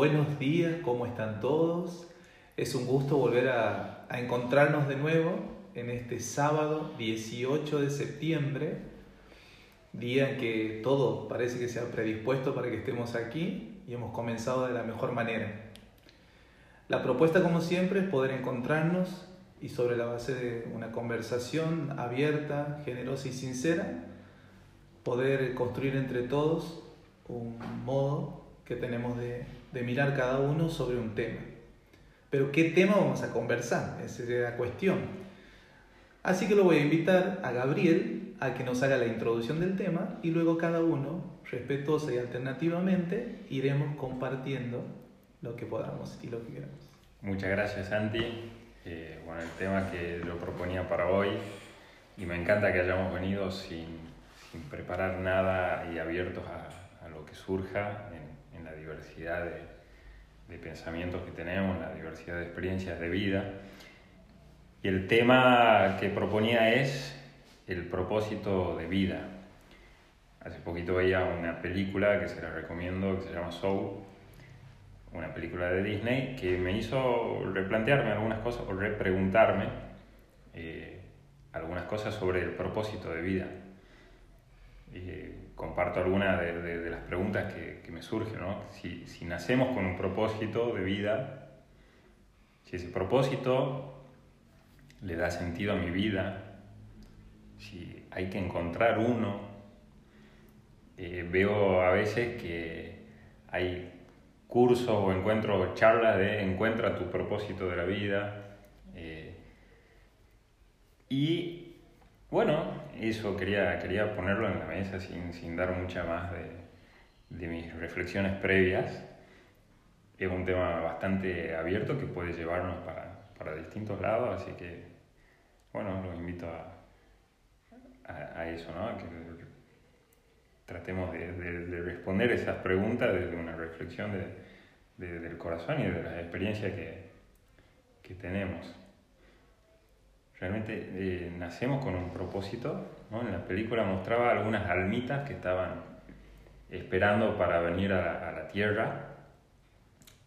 buenos días, ¿cómo están todos? Es un gusto volver a, encontrarnos de nuevo en este sábado 18 de septiembre, día en que todo parece que se ha predispuesto para que estemos aquí y hemos comenzado de la mejor manera. La propuesta, como siempre, es poder encontrarnos y sobre la base de una conversación abierta, generosa y sincera, poder construir entre todos un modo que tenemos de, de, mirar cada uno sobre un tema. Pero ¿qué tema vamos a conversar? Esa es la cuestión. Así que lo voy a invitar a Gabriel a que nos haga la introducción del tema y luego cada uno, respetuosa y alternativamente, iremos compartiendo lo que podamos y lo que queramos. Muchas gracias, Santi. Eh, bueno, el tema que yo proponía para hoy, y me encanta que hayamos venido sin, preparar nada y abiertos a, lo que surja diversidad de, de, pensamientos que tenemos, la diversidad de experiencias de vida. Y el tema que proponía es el propósito de vida. Hace poquito veía una película que se la recomiendo, que se llama Soul, una película de Disney, que me hizo replantearme algunas cosas o repreguntarme eh, algunas cosas sobre el propósito de vida. Eh, comparto algunas de, las preguntas que, que me surgen. ¿no? Si, si, nacemos con un propósito de vida, si ese propósito le da sentido a mi vida, si hay que encontrar uno, eh, veo a veces que hay cursos o encuentro charlas de encuentra tu propósito de la vida. Eh, y bueno, eso quería, quería ponerlo en la mesa sin, sin dar mucha más de, de, mis reflexiones previas. Es un tema bastante abierto que puede llevarnos para, para distintos lados, así que, bueno, los invito a, a, a eso, ¿no? Que tratemos de, de, de, responder esas preguntas desde una reflexión del corazón y de las experiencias que, que tenemos realmente eh, nacemos con un propósito. ¿no? En la película mostraba algunas almitas que estaban esperando para venir a a la, tierra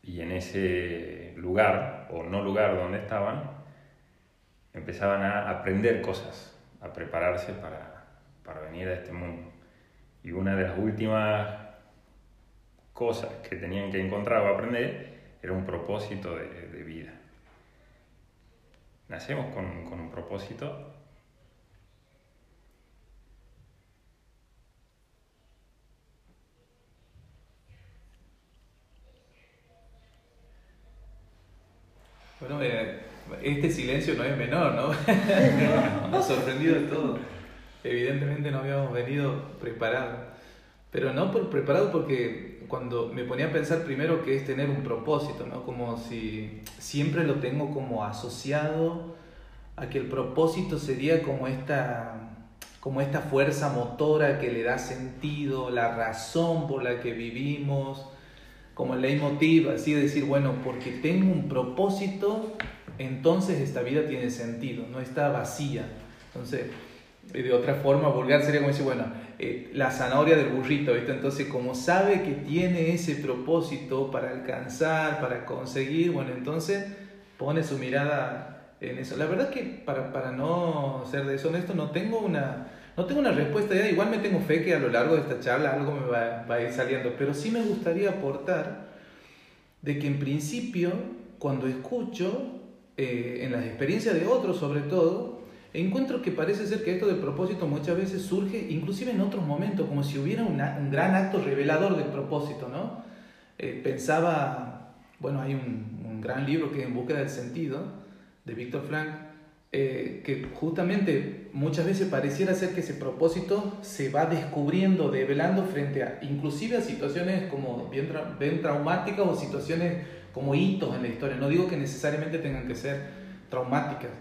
y en ese lugar o no lugar donde estaban empezaban a aprender cosas, a prepararse para, para venir a este mundo. Y una de las últimas cosas que tenían que encontrar o aprender era un propósito de, de vida nacemos con, con un propósito. Bueno, eh, este silencio no es menor, ¿no? Nos ha sorprendido de todo. Evidentemente no habíamos venido preparados. Pero no por preparado porque cuando me ponía a pensar primero que es tener un propósito, ¿no? Como si siempre lo tengo como asociado a que el propósito sería como esta como esta fuerza motora que le da sentido, la razón por la que vivimos, como el leitmotiv, así decir, bueno, porque tengo un propósito, entonces esta vida tiene sentido, no está vacía. Entonces, de otra forma vulgar sería como decir, bueno, eh, la zanahoria del burrito, ¿viste? Entonces, como sabe que tiene ese propósito para alcanzar, para conseguir, bueno, entonces pone su mirada en eso. La verdad es que para, para no ser deshonesto, no tengo una, no tengo una respuesta ya, igual me tengo fe que a lo largo de esta charla algo me va, va a ir saliendo, pero sí me gustaría aportar de que en principio, cuando escucho, eh, en las experiencias de otros sobre todo, encuentro que parece ser que esto del propósito muchas veces surge inclusive en otros momentos, como si hubiera un gran acto revelador del propósito, ¿no? Eh, pensaba, bueno, hay un, un, gran libro que es En búsqueda del sentido, de Víctor Frank, eh, que justamente muchas veces pareciera ser que ese propósito se va descubriendo, develando frente a, inclusive a situaciones como bien, tra bien traumáticas o situaciones como hitos en la historia. No digo que necesariamente tengan que ser traumáticas,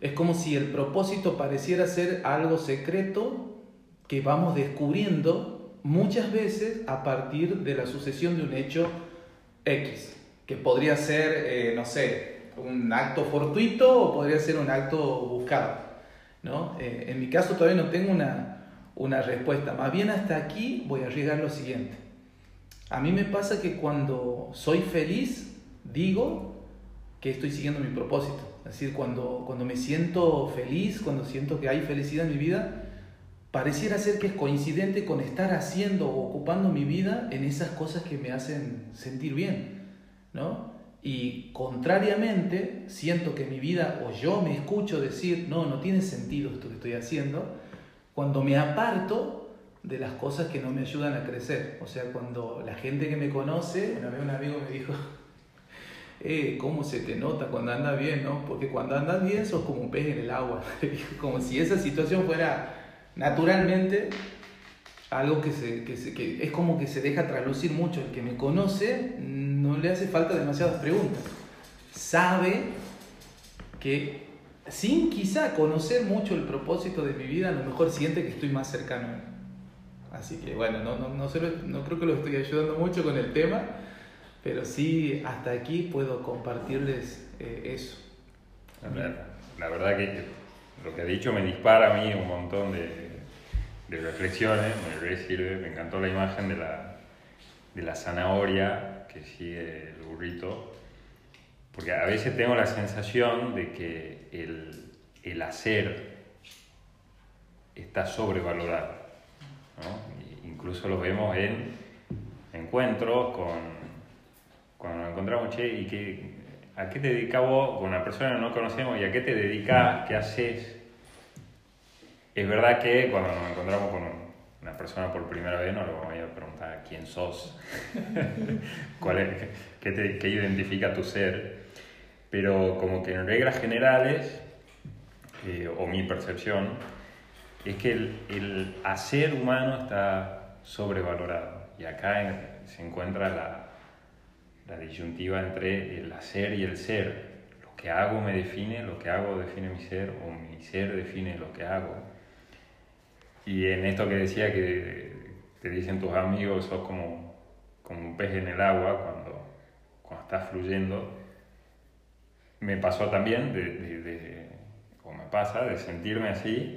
es como si el propósito pareciera ser algo secreto que vamos descubriendo muchas veces a partir de la sucesión de un hecho X, que podría ser, eh, no sé, un acto fortuito o podría ser un acto buscado. ¿no? Eh, en mi caso todavía no tengo una, una respuesta, más bien hasta aquí voy a arriesgar lo siguiente. a mí me pasa que cuando soy feliz, digo que estoy siguiendo mi propósito. Es decir, cuando, cuando me siento feliz, cuando siento que hay felicidad en mi vida, pareciera ser que es coincidente con estar haciendo o ocupando mi vida en esas cosas que me hacen sentir bien, ¿no? Y contrariamente, siento que mi vida, o yo me escucho decir, no, no tiene sentido esto que estoy haciendo, cuando me aparto de las cosas que no me ayudan a crecer. O sea, cuando la gente que me conoce, una vez un amigo me dijo, eh, ¿cómo se te nota cuando andas bien, no? Porque cuando andas bien sos como un pez en el agua, como si esa situación fuera naturalmente algo que, se, que, se, que es como que se deja traslucir mucho. El que me conoce no le hace falta demasiadas preguntas. Sabe que sin quizá conocer mucho el propósito de mi vida, a lo mejor siente que estoy más cercano. Así que bueno, no, no, no, no creo que lo estoy ayudando mucho con el tema, pero sí hasta aquí puedo compartirles eh, eso. La, verdad que lo que ha dicho me dispara a mí un montón de, de reflexiones, me sirve, me encantó la imagen de la, de la zanahoria que sigue el burrito, porque a veces tengo la sensación de que el, el hacer está sobrevalorado. ¿no? Incluso lo vemos en encuentros con, cuando nos encontramos, che, ¿y qué, ¿a qué te dedicas vos con una persona que no conocemos y a qué te dedicas, qué haces? Es verdad que cuando nos encontramos con una persona por primera vez no le vamos a preguntar quién sos, ¿Cuál es, qué, te, qué identifica tu ser, pero como que en reglas generales, eh, o mi percepción, es que el, el, hacer humano está sobrevalorado. Y acá se encuentra la, la disyuntiva entre el hacer y el ser. Lo que hago me define, lo que hago define mi ser, o mi ser define lo que hago. Y en esto que decía que te dicen tus amigos, sos como, como un pez en el agua cuando, cuando estás fluyendo, me pasó también, de, de, o me pasa, de sentirme así,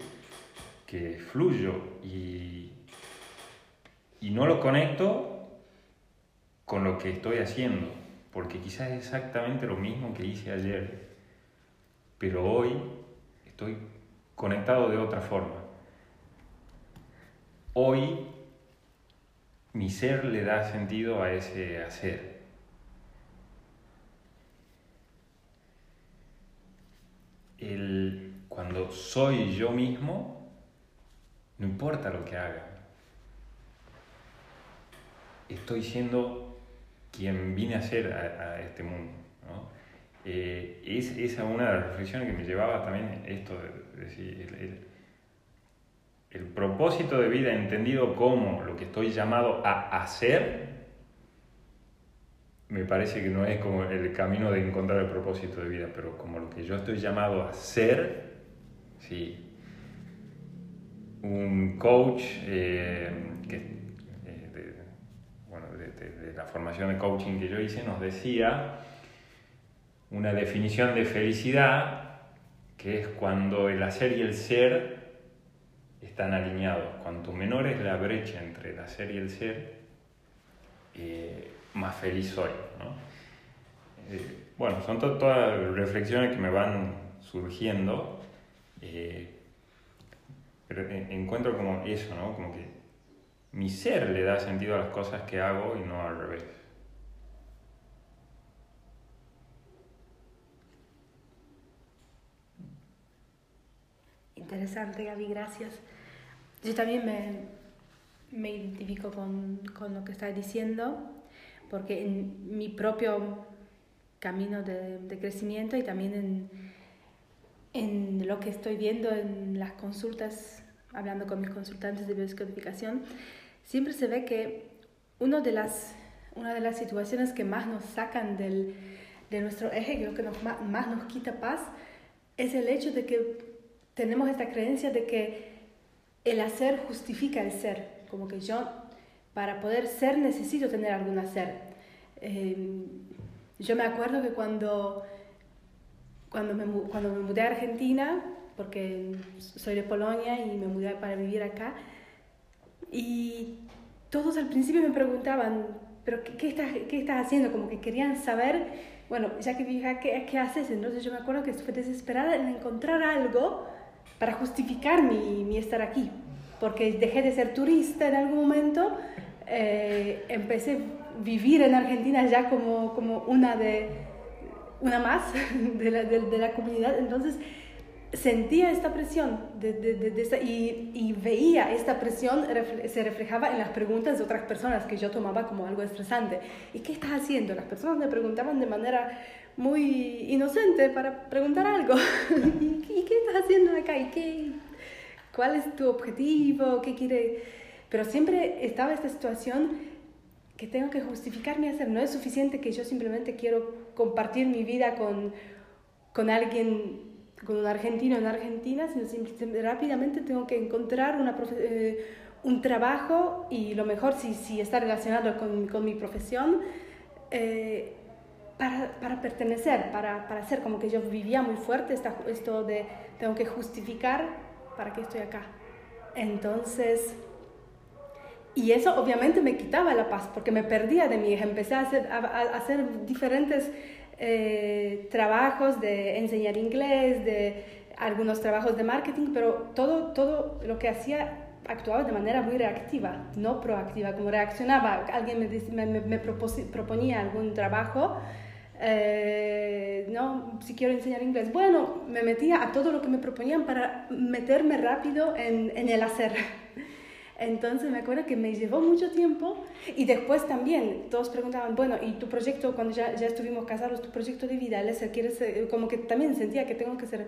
que fluyo y, y no lo conecto con lo que estoy haciendo, porque quizás es exactamente lo mismo que hice ayer, pero hoy estoy conectado de otra forma hoy mi ser le da sentido a ese hacer. El, cuando soy yo mismo, no importa lo que haga. Estoy siendo quien vine a ser a, este mundo. Eh, es, esa una de las reflexiones que me llevaba también esto de, decir, el propósito de vida entendido como lo que estoy llamado a hacer, me parece que no es como el camino de encontrar el propósito de vida, pero como lo que yo estoy llamado a ser, sí. Un coach eh, eh, de, bueno, de la formación de coaching que yo hice nos decía una definición de felicidad que es cuando el hacer y el ser están alineados. Cuanto menor es la brecha entre el hacer y el ser, eh, más feliz soy. Eh, bueno, son todas reflexiones que me van surgiendo, eh, pero encuentro como eso, ¿no? como que mi ser le da sentido a las cosas que hago y no al revés. Interesante, Gaby, gracias. Yo también me, me identifico con, con, lo que estás diciendo, porque en mi propio camino de, de crecimiento y también en, en, lo que estoy viendo en las consultas, hablando con mis consultantes de biodescodificación, siempre se ve que uno de las, una de las situaciones que más nos sacan del, de nuestro eje, creo que nos, más nos quita paz, es el hecho de que tenemos esta creencia de que el hacer justifica el ser, como que yo para poder ser necesito tener algún hacer. Em, yo me acuerdo que cuando, cuando, me, cuando me mudé a Argentina, porque soy de Polonia y me mudé para vivir acá, y todos al principio me preguntaban, pero ¿qué, qué estás, ¿qué estás haciendo? Como que querían saber, bueno, ya que dije, ¿qué, ¿qué haces? Entonces yo me acuerdo que fue desesperada en encontrar algo para justificar mi, mi estar aquí, porque dejé de ser turista en algún momento, eh, empecé a vivir en Argentina ya como, como una de una más de la, de, de la comunidad, entonces sentía esta presión de, de, de esta, y, y, veía esta presión se reflejaba en las preguntas de otras personas que yo tomaba como algo estresante. ¿Y qué estás haciendo? Las personas me preguntaban de manera muy inocente para preguntar algo. ¿Y, ¿Y, qué estás haciendo acá? ¿Y qué, cuál es tu objetivo? ¿Qué quiere? Pero siempre estaba esta situación que tengo que justificarme hacer. No es suficiente que yo simplemente quiero compartir mi vida con, con alguien con un argentino en Argentina, sino siempre, rápidamente tengo que encontrar una eh, un trabajo y lo mejor si, si está relacionado con, con mi profesión eh, para, para, pertenecer, para, para ser como que yo vivía muy fuerte esta, esto de tengo que justificar para que estoy acá. Entonces, y eso obviamente me quitaba la paz porque me perdía de mí, empecé a hacer, a, a hacer diferentes eh, trabajos de enseñar inglés, de algunos trabajos de marketing, pero todo, todo lo que hacía actuaba de manera muy reactiva, no proactiva, como reaccionaba. Alguien me, me, me proponía algún trabajo, eh, no, si quiero enseñar inglés, bueno, me metía a todo lo que me proponían para meterme rápido en, en el hacer. Entonces me acuerdo que me llevó mucho tiempo y después también todos preguntaban, bueno, ¿y tu proyecto, cuando ya, ya estuvimos casados, tu proyecto de vida, ¿quieres como que también sentía que tengo que ser,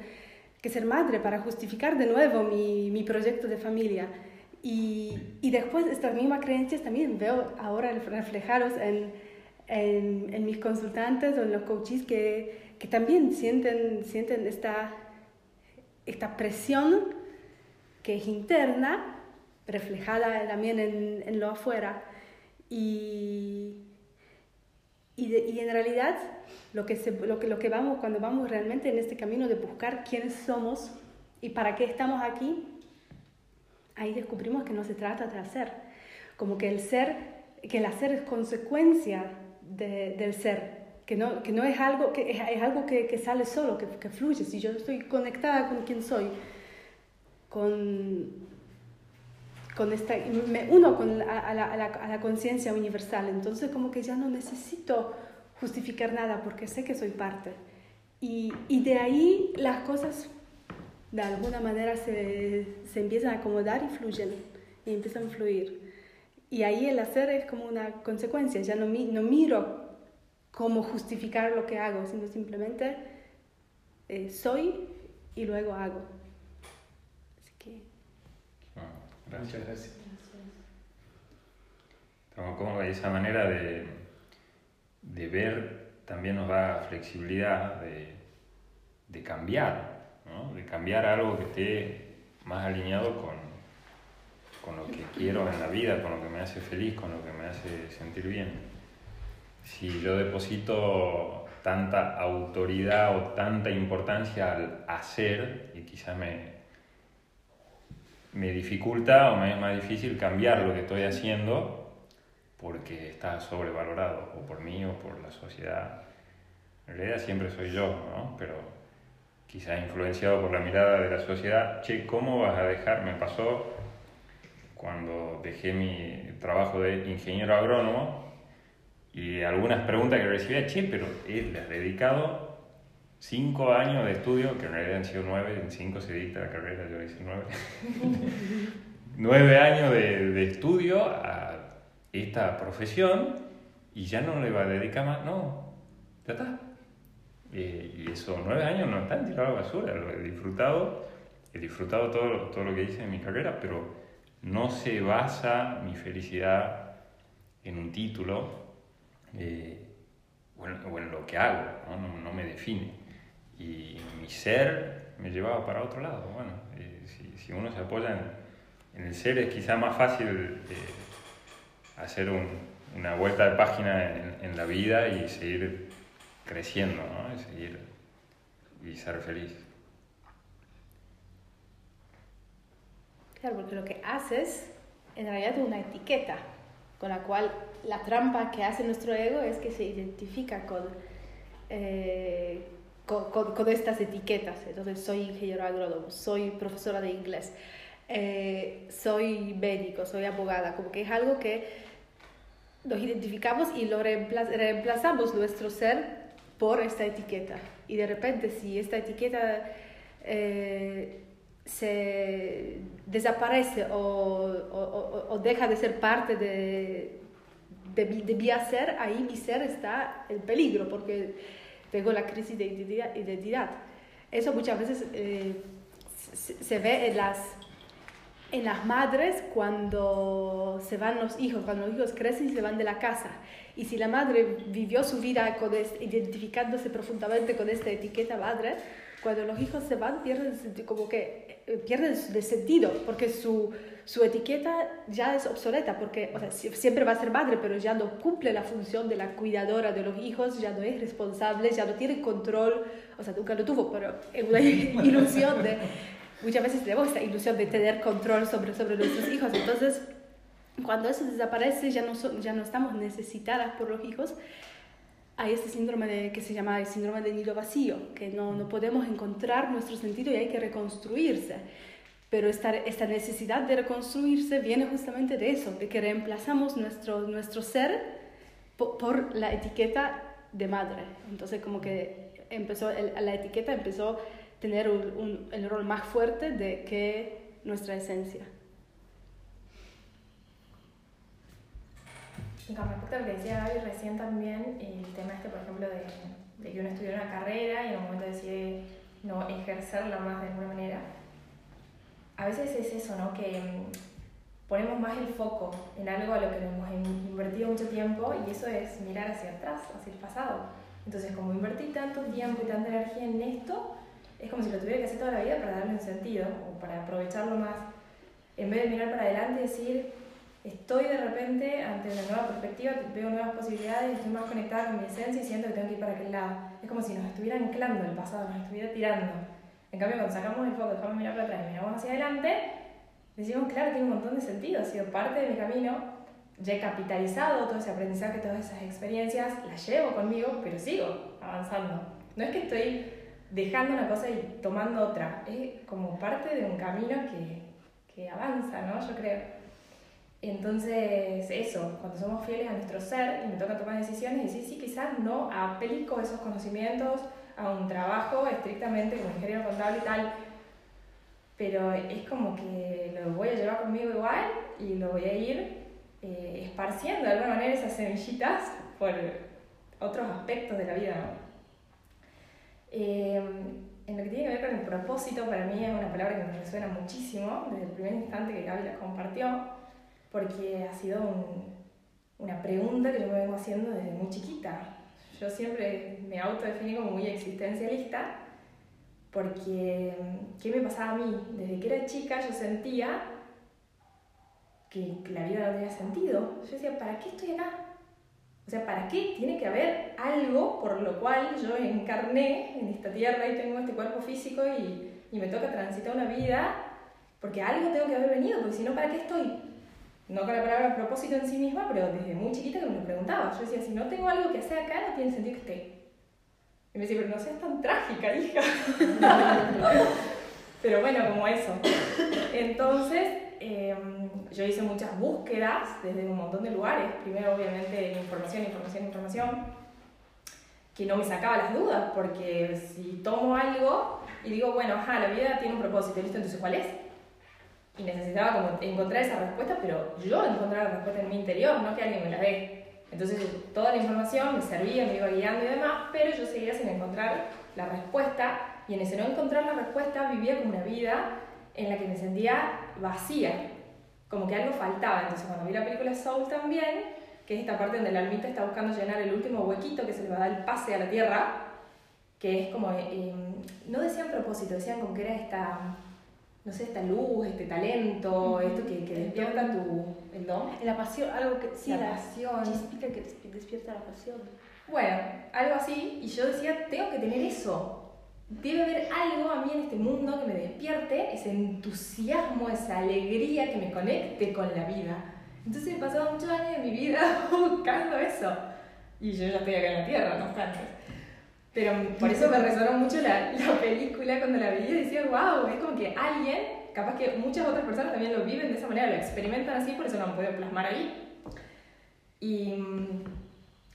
que ser madre para justificar de nuevo mi, mi proyecto de familia? Y, y, después estas mismas creencias también veo ahora reflejados en, en, en mis consultantes o en los coaches que, que también sienten, sienten esta, esta presión que es interna reflejada también en, en lo afuera. Y, y, de, y, en realidad lo que, se, lo, que, lo que vamos, cuando vamos realmente en este camino de buscar quiénes somos y para qué estamos aquí, ahí descubrimos que no se trata de hacer, como que el ser, que el hacer es consecuencia de, del ser, que no, que no es algo que, es, es algo que, que, sale solo, que, que fluye, si yo estoy conectada con quien soy, con, con esta, me uno con, a, a, la, a, la, a la conciencia universal, entonces como que ya no necesito justificar nada porque sé que soy parte. Y, y de ahí las cosas de alguna manera se, se, empiezan a acomodar y fluyen, y empiezan a fluir. Y ahí el hacer es como una consecuencia, ya no, no miro cómo justificar lo que hago, sino simplemente eh, soy y luego hago. Gracias. Muchas gracias. Como, como esa manera de, de, ver también nos da flexibilidad de, de cambiar, ¿no? de cambiar algo que esté más alineado con, con lo que quiero en la vida, con lo que me hace feliz, con lo que me hace sentir bien. Si yo deposito tanta autoridad o tanta importancia al hacer, y quizá me, me dificulta o me es más difícil cambiar lo que estoy haciendo porque está sobrevalorado, o por mí o por la sociedad. En realidad siempre soy yo, ¿no? Pero quizás influenciado por la mirada de la sociedad, che, ¿cómo vas a dejar? Me pasó cuando dejé mi trabajo de ingeniero agrónomo y algunas preguntas que recibía, che, pero él le dedicado cinco años de estudio, que en realidad han sido nueve, en cinco se dicta la carrera, yo hice nueve. nueve años de, de, estudio a esta profesión y ya no le va a dedicar más, no, ya está. Eh, y esos nueve años no están tirados a la basura, lo he disfrutado, he disfrutado todo, todo lo que hice en mi carrera, pero no se basa mi felicidad en un título eh, o, en, o, en, lo que hago, ¿no? No, no me define y mi ser me llevaba para otro lado. Bueno, eh, si, si, uno se apoya en, en, el ser es quizá más fácil eh, hacer un, una vuelta de página en, en, la vida y seguir creciendo, ¿no? Y seguir y ser feliz. Claro, porque lo que haces en realidad es una etiqueta. con la cual la trampa que hace nuestro ego es que se identifica con, eh, con, con, estas etiquetas. Entonces, soy ingeniero agrónomo, soy profesora de inglés, eh, soy médico, soy abogada, como que es algo que nos identificamos y lo reemplazamos nuestro ser por esta etiqueta. Y de repente, si esta etiqueta eh, se desaparece o, o, o, deja de ser parte de, de, de, mi hacer, ahí mi ser está en peligro porque tengo la crisis de identidad. Eso muchas veces eh, se, se, ve en las, en las madres cuando se van los hijos, cuando los hijos crecen y se van de la casa. Y si la madre vivió su vida con identificándose profundamente con esta etiqueta madre, cuando los hijos se van pierden como que eh, pierden de sentido porque su, su etiqueta ya es obsoleta porque o sea, siempre va a ser madre pero ya no cumple la función de la cuidadora de los hijos ya no es responsable ya no tiene control o sea nunca lo tuvo pero es una ilusión de muchas veces tenemos esta ilusión de tener control sobre sobre nuestros hijos entonces cuando eso desaparece ya no ya no estamos necesitadas por los hijos hay este síndrome de, que se llama el síndrome de nido vacío, que no, no podemos encontrar nuestro sentido y hay que reconstruirse. Pero esta, esta necesidad de reconstruirse viene justamente de eso, de que reemplazamos nuestro, nuestro ser por, por la etiqueta de madre. Entonces como que empezó, la etiqueta empezó a tener un, el rol más fuerte de que nuestra esencia. con respecto a lo que decía Gaby recién también, el tema este, por ejemplo, de, de, que uno estudia una carrera y en un momento decide no ejercerla más de alguna manera, a veces es eso, ¿no? Que mm, ponemos más el foco en algo a lo que hemos invertido mucho tiempo y eso es mirar hacia atrás, hacia el pasado. Entonces, como invertí tanto tiempo y tanta energía en esto, es como si lo tuviera que hacer toda la vida para darle un sentido o para aprovecharlo más. En vez de mirar para adelante y decir, estoy de repente ante una nueva perspectiva, veo nuevas posibilidades, estoy más conectada con mi esencia y siento que tengo que ir para aquel lado. Es como si nos estuviera anclando el pasado, nos estuviera tirando. En cambio, cuando sacamos el foco, dejamos mirar para atrás y miramos hacia adelante, decimos, claro, tiene un montón de sentido, ha sido parte de mi camino, ya he capitalizado todo ese aprendizaje, todas esas experiencias, las llevo conmigo, pero sigo avanzando. No es que estoy dejando una cosa y tomando otra, es como parte de un camino que, que avanza, ¿no? Yo creo. Entonces, eso, cuando somos fieles a nuestro ser y me toca tomar decisiones, decir, sí, quizás no aplico esos conocimientos a un trabajo estrictamente como ingeniero contable y tal, pero es como que lo voy a llevar conmigo igual y lo voy a ir eh, esparciendo de alguna manera esas semillitas por otros aspectos de la vida. Eh, en lo que tiene que ver con el propósito, para mí es una palabra que me resuena muchísimo desde el primer instante que Gaby la compartió porque ha sido una pregunta que yo me vengo haciendo desde muy chiquita. Yo siempre me autodefiní como muy existencialista, porque ¿qué me pasaba a mí? Desde que era chica yo sentía que la vida no tenía sentido. Yo decía, ¿para qué estoy acá? O sea, ¿para qué tiene que haber algo por lo cual yo encarné en esta tierra y tengo este cuerpo físico y, y me toca transitar una vida? Porque algo tengo que haber venido, porque si no, ¿para qué estoy? No con la palabra propósito en sí misma, pero desde muy chiquita que me lo preguntaba. Yo decía, si no tengo algo que hacer acá, no tiene sentido que esté. Y me decía, pero no seas tan trágica, hija. pero bueno, como eso. Entonces, em, yo hice muchas búsquedas desde un montón de lugares. Primero, obviamente, información, información, información, que no me sacaba las dudas, porque si tomo algo y digo, bueno, ajá, la vida tiene un propósito, ¿listo? Entonces, ¿cuál es? Y necesitaba como encontrar esa respuesta, pero yo encontrar la respuesta en mi interior, no que alguien me la dé. Entonces toda la información me servía, me iba guiando y demás, pero yo seguía sin encontrar la respuesta y en ese no encontrar la respuesta vivía como una vida en la que me sentía vacía, como que algo faltaba. Entonces cuando vi la película Soul también, que es esta parte donde la almita está buscando llenar el último huequito que se le va a dar el pase a la tierra, que es como, eh, no decían propósito, decían como que era esta no sé, esta luz, este talento, esto que, que despierta tu, el don. La pasión, algo que, sí, la, pasión. Chispita que despierta la pasión. Bueno, algo así, y yo decía, tengo que tener eso. Debe haber algo a mí en este mundo que me despierte ese entusiasmo, esa alegría, que me conecte con la vida. Entonces he pasado muchos años de mi vida buscando eso. Y yo ya estoy acá en la Tierra, no obstante. Pero por eso me resonó mucho la, la película cuando la veía y decía, wow, es como que alguien, capaz que muchas otras personas también lo viven de esa manera, lo experimentan así, por eso han podido plasmar ahí. Y,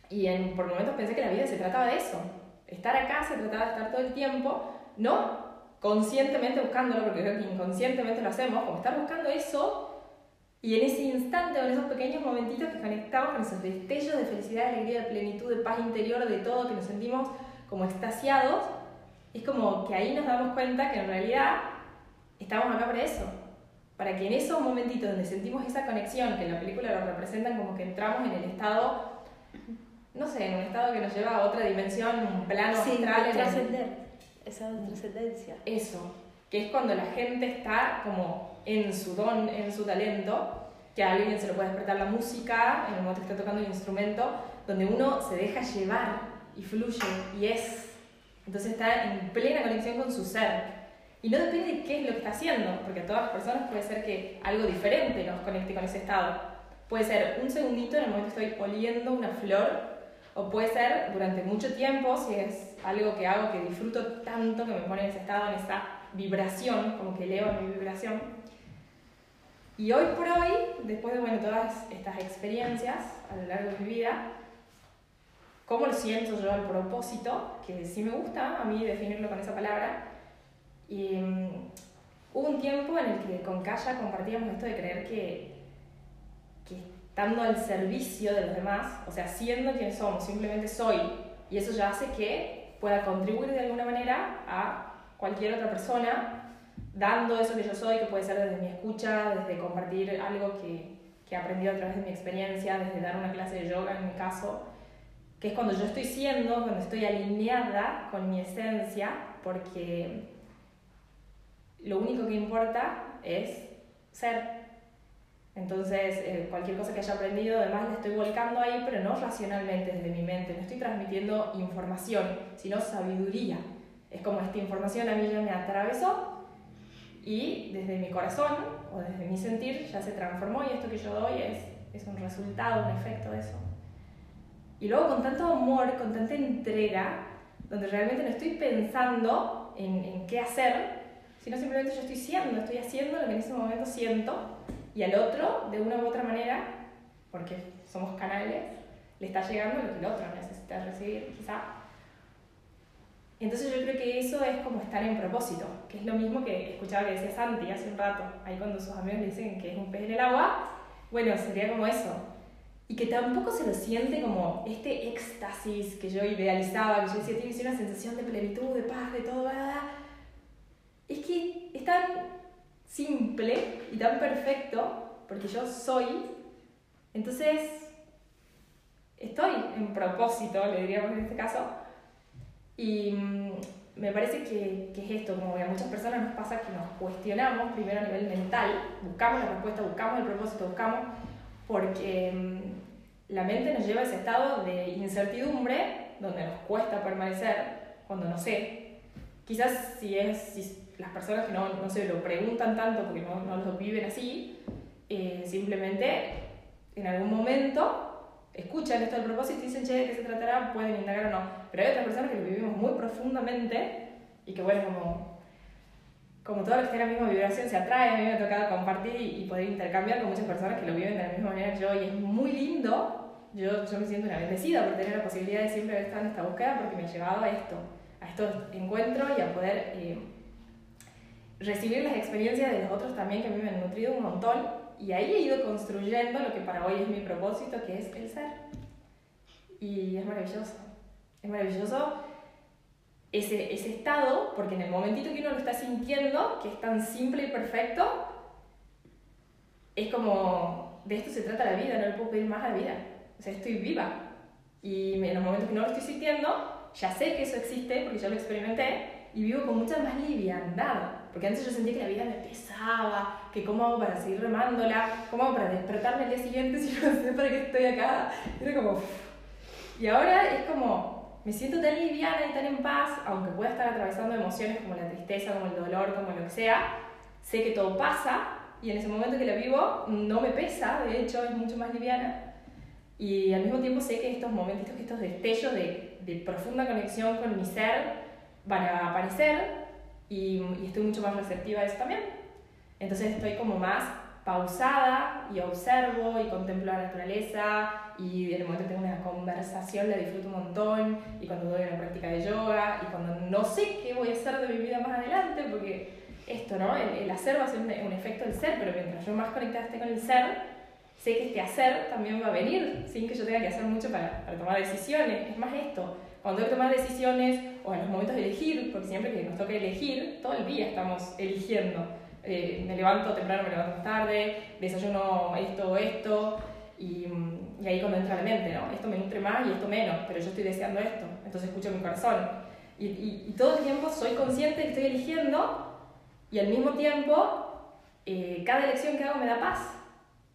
y en, por momentos pensé que la vida se trataba de eso. Estar acá se trataba de estar todo el tiempo, no conscientemente buscándolo, porque creo que inconscientemente lo hacemos, como estar buscando eso y en ese instante en esos pequeños momentitos que conectamos con esos destellos de felicidad, de alegría, de plenitud, de paz interior, de todo, que nos sentimos como extasiados, es como que ahí nos damos cuenta que en realidad estamos acá para eso. Para que en esos momentitos donde sentimos esa conexión, que en la película lo representan como que entramos en el estado, no sé, en un estado que nos lleva a otra dimensión, un plano Sí, astral. trascender. Esa trascendencia. eso, que es cuando la gente está como en su don, en su talento, que a alguien se lo puede despertar la música, en el momento que está tocando un instrumento, donde uno se deja llevar y fluye y es. Entonces está en plena conexión con su ser. Y no depende de qué es lo que está haciendo, porque a todas las personas puede ser que algo diferente nos conecte con ese estado. Puede ser un segundito en el momento que estoy oliendo una flor, o puede ser durante mucho tiempo, si es algo que hago que disfruto tanto que me pone en ese estado, en esa vibración, como que elevo mi vibración. Y hoy por hoy, después de bueno, todas estas experiencias a lo largo de mi vida, ¿cómo lo siento yo al propósito? Que sí me gusta a mí definirlo con esa palabra. Y mm, hubo un tiempo en el que con Kaya compartíamos esto de creer que, que estando al servicio de los demás, o sea, siendo quien somos, simplemente soy, y eso ya hace que pueda contribuir de alguna manera a cualquier otra persona, dando eso que yo soy, que puede ser desde mi escucha, desde compartir algo que, que he aprendido a través de mi experiencia, desde dar una clase de yoga en mi caso, que es cuando yo estoy siendo, cuando estoy alineada con mi esencia, porque lo único que importa es ser. Entonces, eh, cualquier cosa que haya aprendido, además la estoy volcando ahí, pero no racionalmente desde mi mente, no estoy transmitiendo información, sino sabiduría. Es como esta información a mí ya me atravesó y desde mi corazón o desde mi sentir ya se transformó y esto que yo doy es, es un resultado, un efecto de eso. Y luego con tanto amor, con tanta entrega, donde realmente no estoy pensando en, en qué hacer, sino simplemente yo estoy siendo, estoy haciendo lo que en ese momento siento y al otro, de una u otra manera, porque somos canales, le está llegando lo que el otro necesita recibir, quizá. Entonces yo creo que eso es como estar en propósito, que es lo mismo que escuchaba que decía Santi hace un rato, ahí cuando sus amigos le dicen que es un pez en el agua, bueno, sería como eso. Y que tampoco se lo siente como este éxtasis que yo idealizaba, que yo decía, tiene una sensación de plenitud, de paz, de todo, ¿verdad? Es que es tan simple y tan perfecto, porque yo soy, entonces estoy en propósito, le diríamos en este caso, y mm, me parece que, que, es esto, como a muchas personas nos pasa que nos cuestionamos primero a nivel mental, buscamos la respuesta, buscamos el propósito, buscamos, porque mm, la mente nos lleva a ese estado de incertidumbre, donde nos cuesta permanecer cuando no sé. Quizás si es... Si las personas que no, no se lo preguntan tanto porque no, no lo viven así, eh, simplemente en algún momento escuchan esto del propósito y dicen, che, ¿de qué se tratará? Pueden indagar o no. Pero hay otras personas que lo vivimos muy profundamente y que, bueno, como, como todo lo que tiene la misma vibración se atrae, a mí me ha tocado compartir y, y poder intercambiar con muchas personas que lo viven de la misma manera que yo y es muy lindo. Yo, yo me siento una bendecida por tener la posibilidad de siempre haber estado en esta búsqueda porque me ha llevado a esto, a estos encuentros y a poder... Eh, recibir las experiencias de los otros también que a mí me han nutrido un montón y ahí he ido construyendo lo que para hoy es mi propósito, que es el ser. Y es maravilloso, es maravilloso ese, ese estado, porque en el momentito que uno lo está sintiendo, que es tan simple y perfecto, es como, de esto se trata la vida, no le puedo pedir más a la vida. O sea, estoy viva. Y en los momentos que no lo estoy sintiendo, ya sé que eso existe, porque ya lo experimenté, y vivo con mucha más liviandad. Porque antes yo sentía que la vida me pesaba, que cómo hago para seguir remándola, cómo hago para despertarme el día siguiente si no sé para qué estoy acá. Era como... Y ahora es como, me siento tan liviana y tan en paz, aunque pueda estar atravesando emociones como la tristeza, como el dolor, como lo que sea, sé que todo pasa y en ese momento que la vivo no me pesa, de hecho es mucho más liviana. Y al mismo tiempo sé que estos momentitos, que estos destellos de, de profunda conexión con mi ser van a aparecer y, y estoy mucho más receptiva a eso también. Entonces estoy como más pausada y observo y contemplo la naturaleza y en el momento que tengo una conversación la disfruto un montón y cuando doy una práctica de yoga y cuando no sé qué voy a hacer de mi vida más adelante porque esto, ¿no? El, el hacer va a ser un, un, efecto del ser, pero mientras yo más conectada esté con el ser, sé que este hacer también va a venir sin que yo tenga que hacer mucho para, para tomar decisiones. Es más esto, cuando tengo que tomar decisiones o en los momentos de elegir, porque siempre que nos toca elegir, todo el día estamos eligiendo eh, me levanto temprano, me levanto tarde, desayuno esto esto, y, y, ahí cuando entra la mente, ¿no? Esto me nutre más y esto menos, pero yo estoy deseando esto, entonces escucho mi corazón. Y, y, y todo el tiempo soy consciente que estoy eligiendo y al mismo tiempo eh, cada elección que hago me da paz.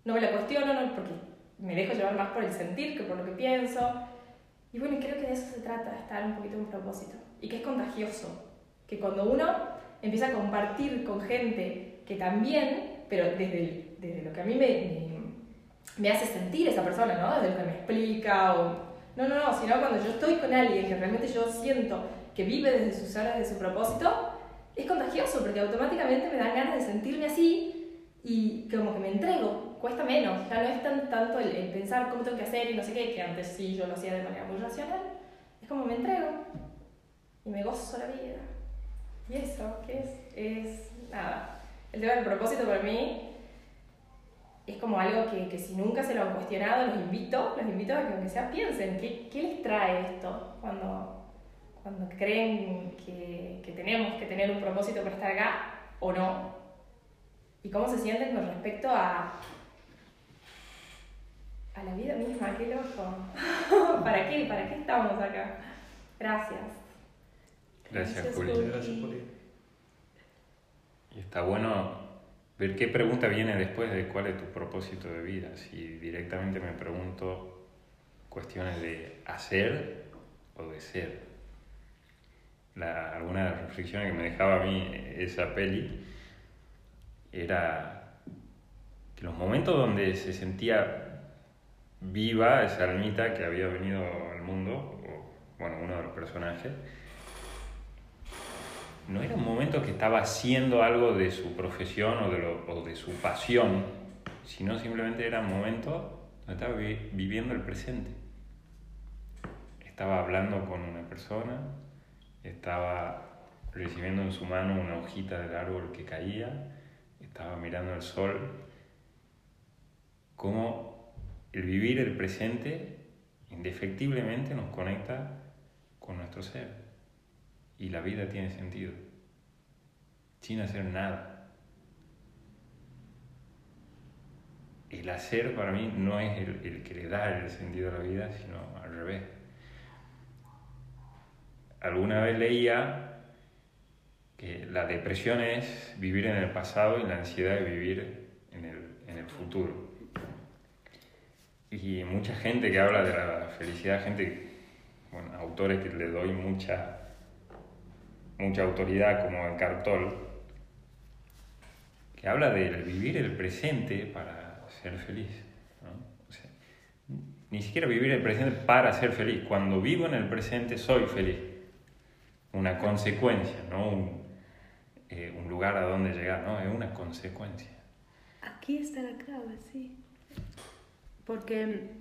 No me la cuestiono, no, porque me dejo llevar más por el sentir que por lo que pienso. Y bueno, creo que de eso se trata, estar un poquito en propósito. Y que es contagioso. Que cuando uno empieza a compartir con gente que también, pero desde, desde lo que a mí me, me, me, hace sentir esa persona, ¿no? Desde lo que me explica o... No, no, no, sino cuando yo estoy con alguien que realmente yo siento que vive desde sus horas, de su propósito, es contagioso porque automáticamente me dan ganas de sentirme así y como que me entrego, cuesta menos, ya no es tan, tanto el, el pensar cómo tengo que hacer y no sé qué, que antes sí yo lo hacía de manera muy racional, es como me entrego y me gozo la vida. ¿Y eso qué es? Es nada. El tema del propósito para mí es como algo que, que, si nunca se lo han cuestionado, los invito, los invito a que aunque sea piensen, ¿qué, qué les trae esto cuando, cuando creen que, que, tenemos que tener un propósito para estar acá o no? ¿Y cómo se sienten con respecto a, a la vida misma? ¡Qué loco! ¿Para qué? ¿Para qué estamos acá? Gracias. Gracias, Gracias, Juli. Gracias, Juli. Y está bueno ver qué pregunta viene después de cuál es tu propósito de vida. Si directamente me pregunto cuestiones de hacer o de ser. La, alguna de las reflexiones que me dejaba a mí esa peli era que los momentos donde se sentía viva esa almita que había venido al mundo, o bueno, uno de los personajes, no era un momento que estaba haciendo algo de su profesión o de, lo, o de su pasión, sino simplemente era un momento donde estaba vi viviendo el presente. Estaba hablando con una persona, estaba recibiendo en su mano una hojita del árbol que caía, estaba mirando el sol. Como el vivir el presente indefectiblemente nos conecta con nuestro ser y la vida tiene sentido, sin hacer nada. El hacer para mí no es el, que le da el sentido a la vida, sino al revés. Alguna vez leía que la depresión es vivir en el pasado y la ansiedad es vivir en el, en el futuro. Y mucha gente que habla de la felicidad, gente, bueno, autores que le doy mucha mucha autoridad como el Cartol, que habla de vivir el presente para ser feliz. ¿no? O sea, ni siquiera vivir el presente para ser feliz. Cuando vivo en el presente soy feliz. Una consecuencia, no un, eh, un lugar a donde llegar, no, es una consecuencia. Aquí está la clave, sí. Porque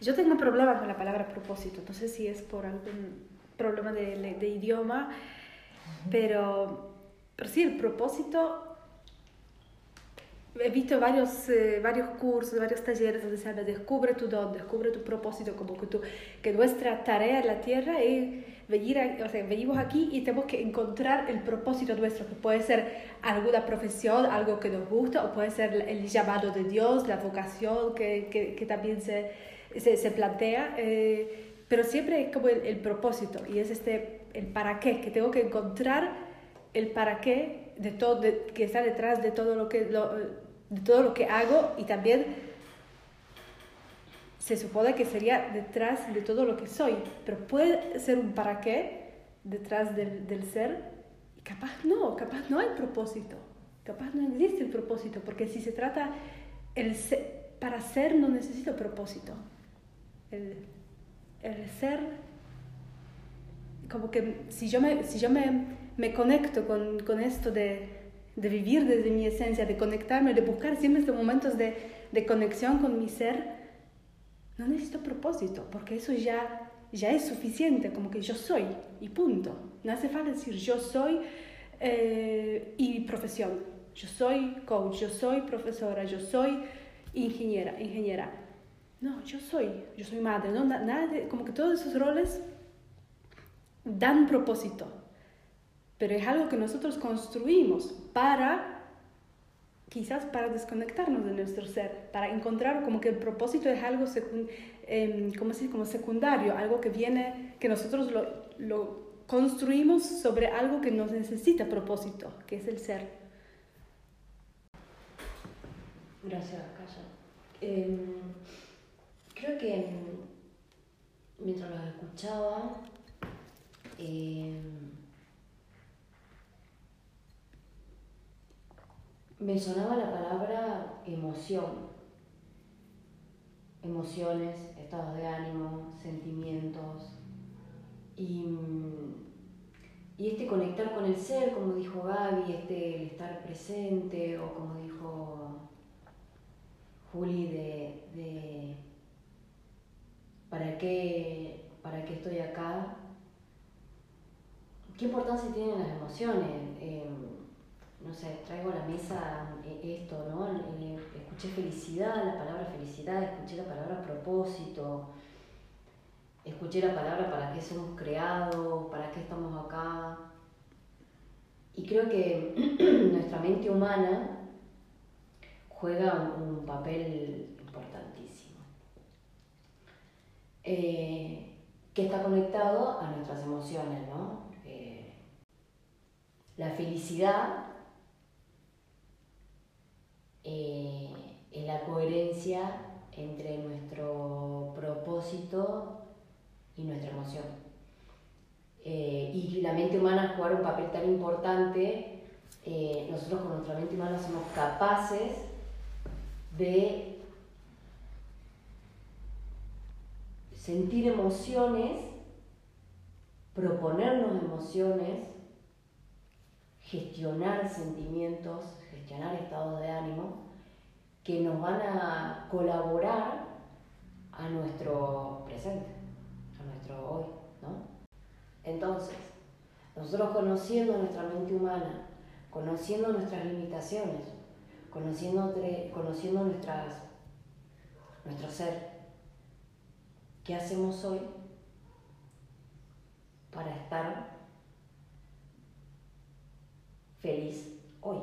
yo tengo un problema con la palabra propósito. No sé si es por algún problema de, de idioma, pero, pero sí, el propósito, he visto varios, eh, varios cursos, varios talleres donde se habla, descubre tu don, descubre tu propósito, como que, tu, que nuestra tarea en la tierra es venir, a, o sea, venimos aquí y tenemos que encontrar el propósito nuestro, que puede ser alguna profesión, algo que nos gusta, o puede ser el llamado de Dios, la vocación que, que, que también se, se, se plantea, eh, pero siempre es como el, el propósito y es este el para qué, que tengo que encontrar el para qué de todo, que está detrás de todo lo que, de todo lo que hago y también se supone que sería detrás de todo lo que soy, pero puede ser un para qué detrás del, del ser y capaz no, capaz no hay propósito. capaz no existe el propósito, porque si se trata, el para ser no necesito propósito. El, el, ser, como que si yo me, si yo me, me conecto con, con esto de, de, vivir desde mi esencia, de conectarme, de buscar siempre estos momentos de, de conexión con mi ser, no necesito propósito, porque eso ya, ya es suficiente, como que yo soy y punto. No hace falta decir yo soy eh, y profesión. Yo soy coach, yo soy profesora, yo soy ingeniera, ingeniera. No, yo soy, yo soy madre, ¿no? Nada como que todos esos roles dan propósito, pero es algo que nosotros construimos para, quizás para desconectarnos de nuestro ser, para encontrar como que el propósito es algo eh, como, como secundario, algo que viene, que nosotros lo, construimos sobre algo que nos necesita propósito, que es el ser. Gracias, Calla. Em, creo que mientras los escuchaba, em, me sonaba la palabra emoción. Emociones, estados de ánimo, sentimientos. Y, y este conectar con el ser, como dijo Gaby, este el estar presente, o como dijo Juli, de, ¿para, qué, para qué estoy acá. ¿Qué importancia tienen las emociones? Em, no sé, traigo a la mesa esto, ¿no? Eh, escuché felicidad, la palabra felicidad, escuché la palabra propósito, escuché la palabra para qué somos creados, para qué estamos acá. Y creo que nuestra mente humana juega un, papel importantísimo, eh, que está conectado a nuestras emociones, ¿no? Eh, la felicidad eh, es la coherencia entre nuestro propósito y nuestra emoción. y la mente humana jugar un papel tan importante, nosotros con nuestra mente humana somos capaces de sentir emociones, proponernos emociones, gestionar sentimientos, gestionar estados de ánimo que nos van a colaborar a nuestro presente, a nuestro hoy, ¿no? Entonces, nosotros conociendo nuestra mente humana, conociendo nuestras limitaciones, conociendo, conociendo nuestras, nuestro ser. ¿Qué hacemos hoy para estar feliz hoy?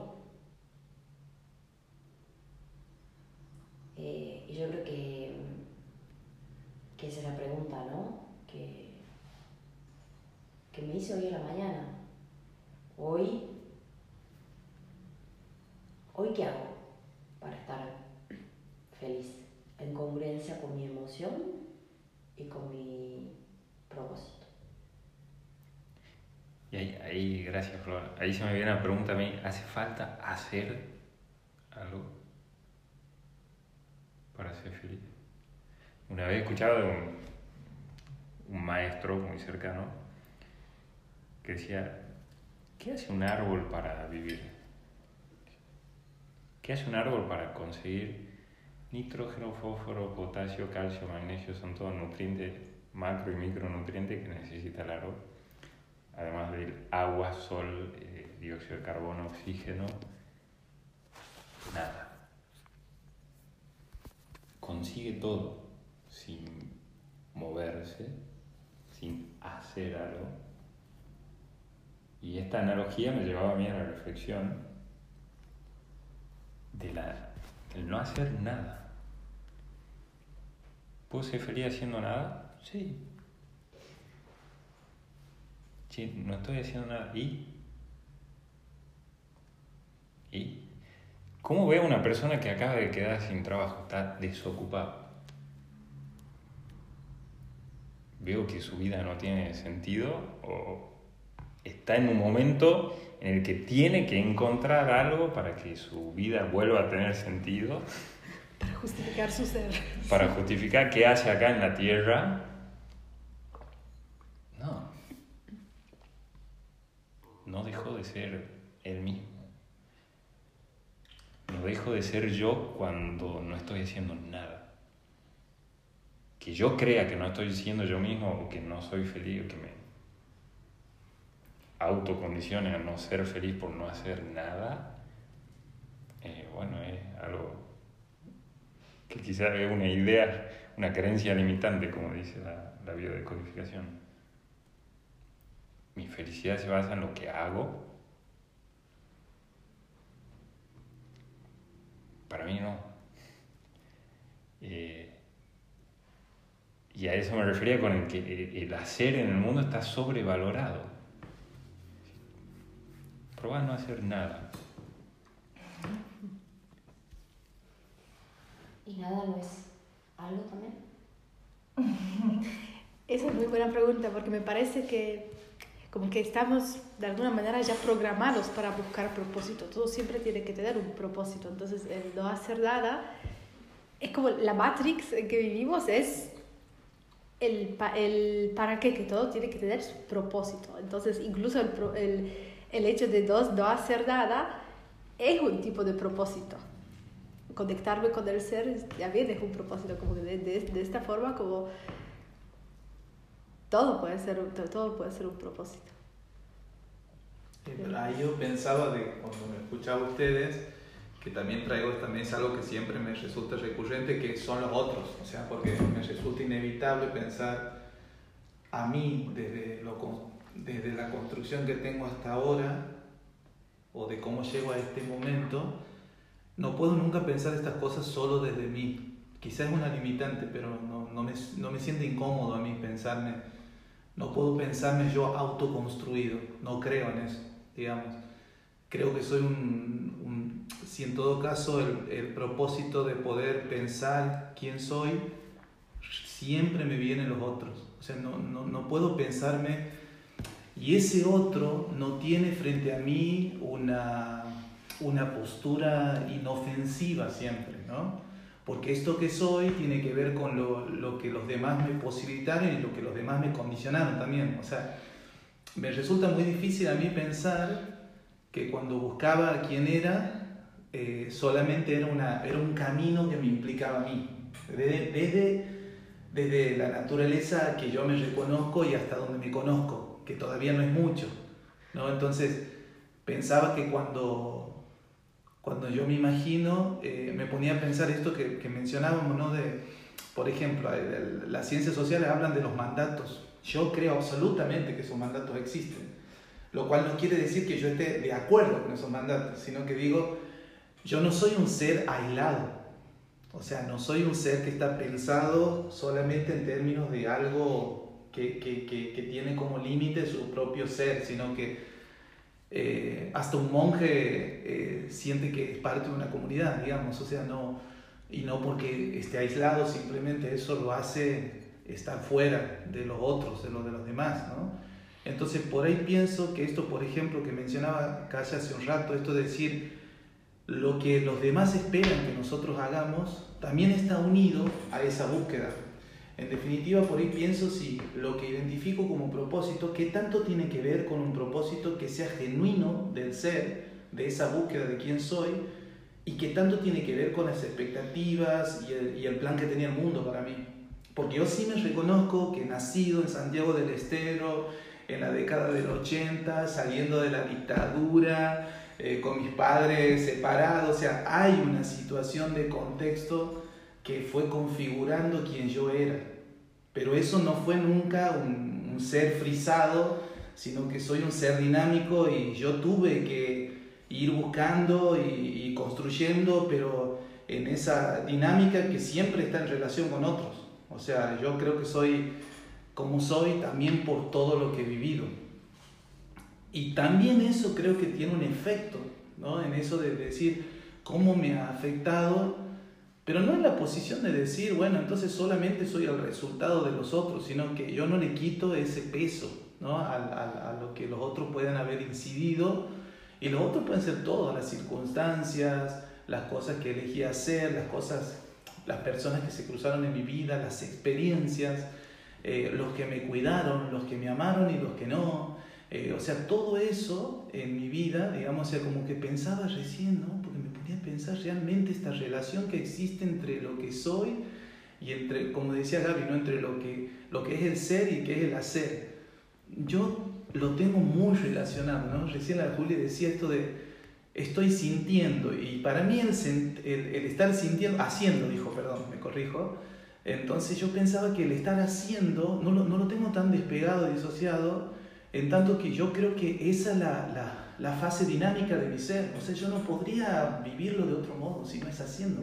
Eh, y yo creo que, que esa es la pregunta, ¿no? Que, que me hice hoy en la mañana. Hoy ¿Hoy qué hago para estar feliz? En congruencia con mi emoción y con mi propósito. Y ahí, gracias Flor, ahí se me viene la pregunta a mí, ¿hace falta hacer algo para ser feliz? Una vez he escuchado de un, un maestro muy cercano que decía, ¿qué hace un árbol para vivir? ¿Qué hace un árbol para conseguir nitrógeno, fósforo, potasio, calcio, magnesio? Son todos nutrientes, macro y micronutrientes que necesita el árbol. Además del agua, sol, eh, dióxido de carbono, oxígeno. Nada. Consigue todo sin moverse, sin hacer algo. Y esta analogía me llevaba a mí a la reflexión de no hacer nada. ¿Puedo ser feliz haciendo nada? Sí. Sí, no estoy haciendo nada. ¿Y? ¿Y? ¿Cómo veo a una persona que acaba de quedar sin trabajo? Está desocupada. Veo que su vida no tiene sentido o está en un momento en el que tiene que encontrar algo para que su vida vuelva a tener sentido. Para justificar su ser. Para justificar qué hace acá en la tierra. No. No dejó de ser él mismo. No dejo de ser yo cuando no estoy haciendo nada. Que yo crea que no estoy siendo yo mismo o que no soy feliz o que me autocondiciones a no ser feliz por no hacer nada, eh, bueno, es algo que quizás es una idea, una creencia limitante, como dice la, la biodecodificación. Mi felicidad se basa en lo que hago. Para mí no. Eh, y a eso me refería con el que el hacer en el mundo está sobrevalorado. Probar no hacer nada. ¿Y nada no es algo también? Esa es muy buena pregunta porque me parece que como que estamos de alguna manera ya programados para buscar propósito. Todo siempre tiene que tener un propósito. Entonces, el no hacer nada es como la Matrix en que vivimos, es el, el para qué, que todo tiene que tener su propósito. Entonces, incluso el, el el hecho de dos, no hacer nada es un tipo de propósito. Conectarme con el ser también es un propósito, como de, de, esta forma como todo puede ser, todo puede ser un propósito. ahí yo pensaba de cuando me escuchaba ustedes que también traigo también es algo que siempre me resulta recurrente que son los otros o sea porque me resulta inevitable pensar a mí desde lo desde la construcción que tengo hasta ahora, o de cómo llego a este momento, no puedo nunca pensar estas cosas solo desde mí. Quizás es una limitante, pero no, no, me, no me siente incómodo a mí pensarme, no puedo pensarme yo autoconstruido, no creo en eso, digamos. Creo que soy un, un si en todo caso el, el propósito de poder pensar quién soy, siempre me vienen los otros. O sea, no, no, no puedo pensarme y ese otro no tiene frente a mí una, una postura inofensiva siempre, ¿no? Porque esto que soy tiene que ver con lo, lo, que los demás me posibilitaron y lo que los demás me condicionaron también. O sea, me resulta muy difícil a mí pensar que cuando buscaba quién era, eh, solamente era, una, era un camino que me implicaba a mí. Desde, desde, desde la naturaleza que yo me reconozco y hasta donde me conozco que todavía no es mucho. ¿no? Entonces, pensaba que cuando, cuando yo me imagino, eh, me ponía a pensar esto que, que mencionábamos, ¿no? de, por ejemplo, las ciencias sociales hablan de los mandatos. Yo creo absolutamente que esos mandatos existen, lo cual no quiere decir que yo esté de acuerdo con esos mandatos, sino que digo, yo no soy un ser aislado, o sea, no soy un ser que está pensado solamente en términos de algo que, que, que, tiene como límite su propio ser, sino que eh, hasta un monje eh, siente que es parte de una comunidad, digamos, o sea, no, y no porque esté aislado, simplemente eso lo hace estar fuera de los otros, de los de los demás, ¿no? Entonces, por ahí pienso que esto, por ejemplo, que mencionaba casi hace un rato, esto de decir lo que los demás esperan que nosotros hagamos, también está unido a esa búsqueda en definitiva, por ahí pienso si lo que identifico como propósito, ¿qué tanto tiene que ver con un propósito que sea genuino del ser, de esa búsqueda de quién soy, y qué tanto tiene que ver con las expectativas y el, plan que tenía el mundo para mí? Porque yo sí me reconozco que nacido en Santiago del Estero, en la década del 80, saliendo de la dictadura, eh, con mis padres separados, o sea, hay una situación de contexto que fue configurando quien yo era. Pero eso no fue nunca un, ser frisado, sino que soy un ser dinámico y yo tuve que ir buscando y, construyendo, pero en esa dinámica que siempre está en relación con otros. O sea, yo creo que soy como soy también por todo lo que he vivido. Y también eso creo que tiene un efecto, ¿no? En eso de decir cómo me ha afectado pero no en la posición de decir, bueno, entonces solamente soy el resultado de los otros, sino que yo no le quito ese peso ¿no? a, a, a lo que los otros puedan haber incidido. Y los otros pueden ser todas las circunstancias, las cosas que elegí hacer, las cosas, las personas que se cruzaron en mi vida, las experiencias, eh, los que me cuidaron, los que me amaron y los que no. Eh, o sea, todo eso en mi vida, digamos, o sea, como que pensaba recién, ¿no? Porque me ponía a pensar realmente esta relación que existe entre lo que soy y entre, como decía Gaby, ¿no? Entre lo que, lo que es el ser y que es el hacer. Yo lo tengo muy relacionado, ¿no? Recién la Julia decía esto de estoy sintiendo y para mí el, el, el estar sintiendo, haciendo, dijo, perdón, me corrijo, entonces yo pensaba que el estar haciendo no lo, no lo tengo tan despegado, disociado, en tanto que yo creo que esa es la, la, la, fase dinámica de mi ser. O sea, yo no podría vivirlo de otro modo si no es haciendo.